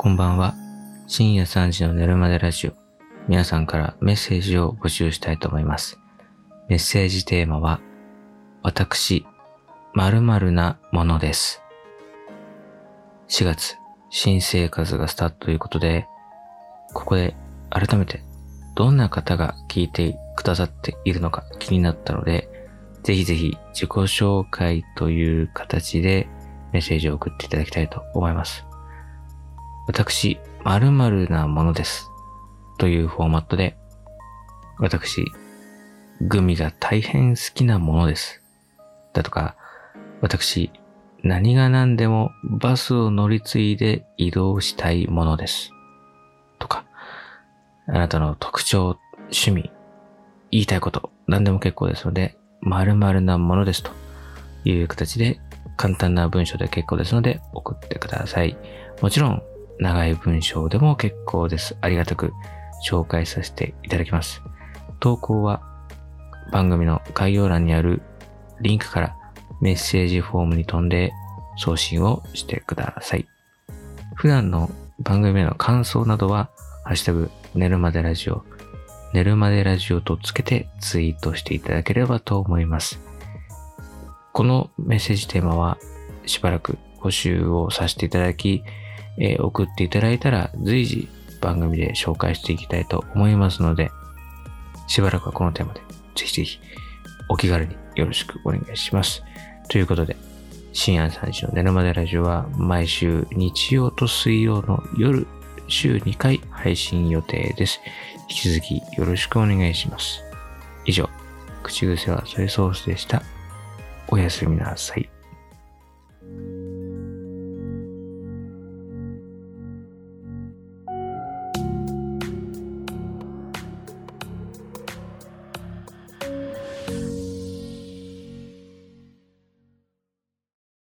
こんばんは。深夜3時の寝るまでラジオ。皆さんからメッセージを募集したいと思います。メッセージテーマは、私、〇〇なものです。4月、新生活がスタートということで、ここで改めてどんな方が聞いてくださっているのか気になったので、ぜひぜひ自己紹介という形でメッセージを送っていただきたいと思います。私、〇〇なものです。というフォーマットで、私、グミが大変好きなものです。だとか、私、何が何でもバスを乗り継いで移動したいものです。とか、あなたの特徴、趣味、言いたいこと、何でも結構ですので、〇〇なものですという形で簡単な文章で結構ですので送ってください。もちろん長い文章でも結構です。ありがたく紹介させていただきます。投稿は番組の概要欄にあるリンクからメッセージフォームに飛んで送信をしてください。普段の番組への感想などは、ハッシュタグ、寝るまでラジオ、寝るまでラジオとつけてツイートしていただければと思います。このメッセージテーマはしばらく募集をさせていただき、え、送っていただいたら随時番組で紹介していきたいと思いますので、しばらくはこのテーマでぜひぜひお気軽によろしくお願いします。ということで、深夜3時の寝るまでラジオは毎週日曜と水曜の夜週2回配信予定です。引き続きよろしくお願いします。以上、口癖はソイソースでした。おやすみなさい。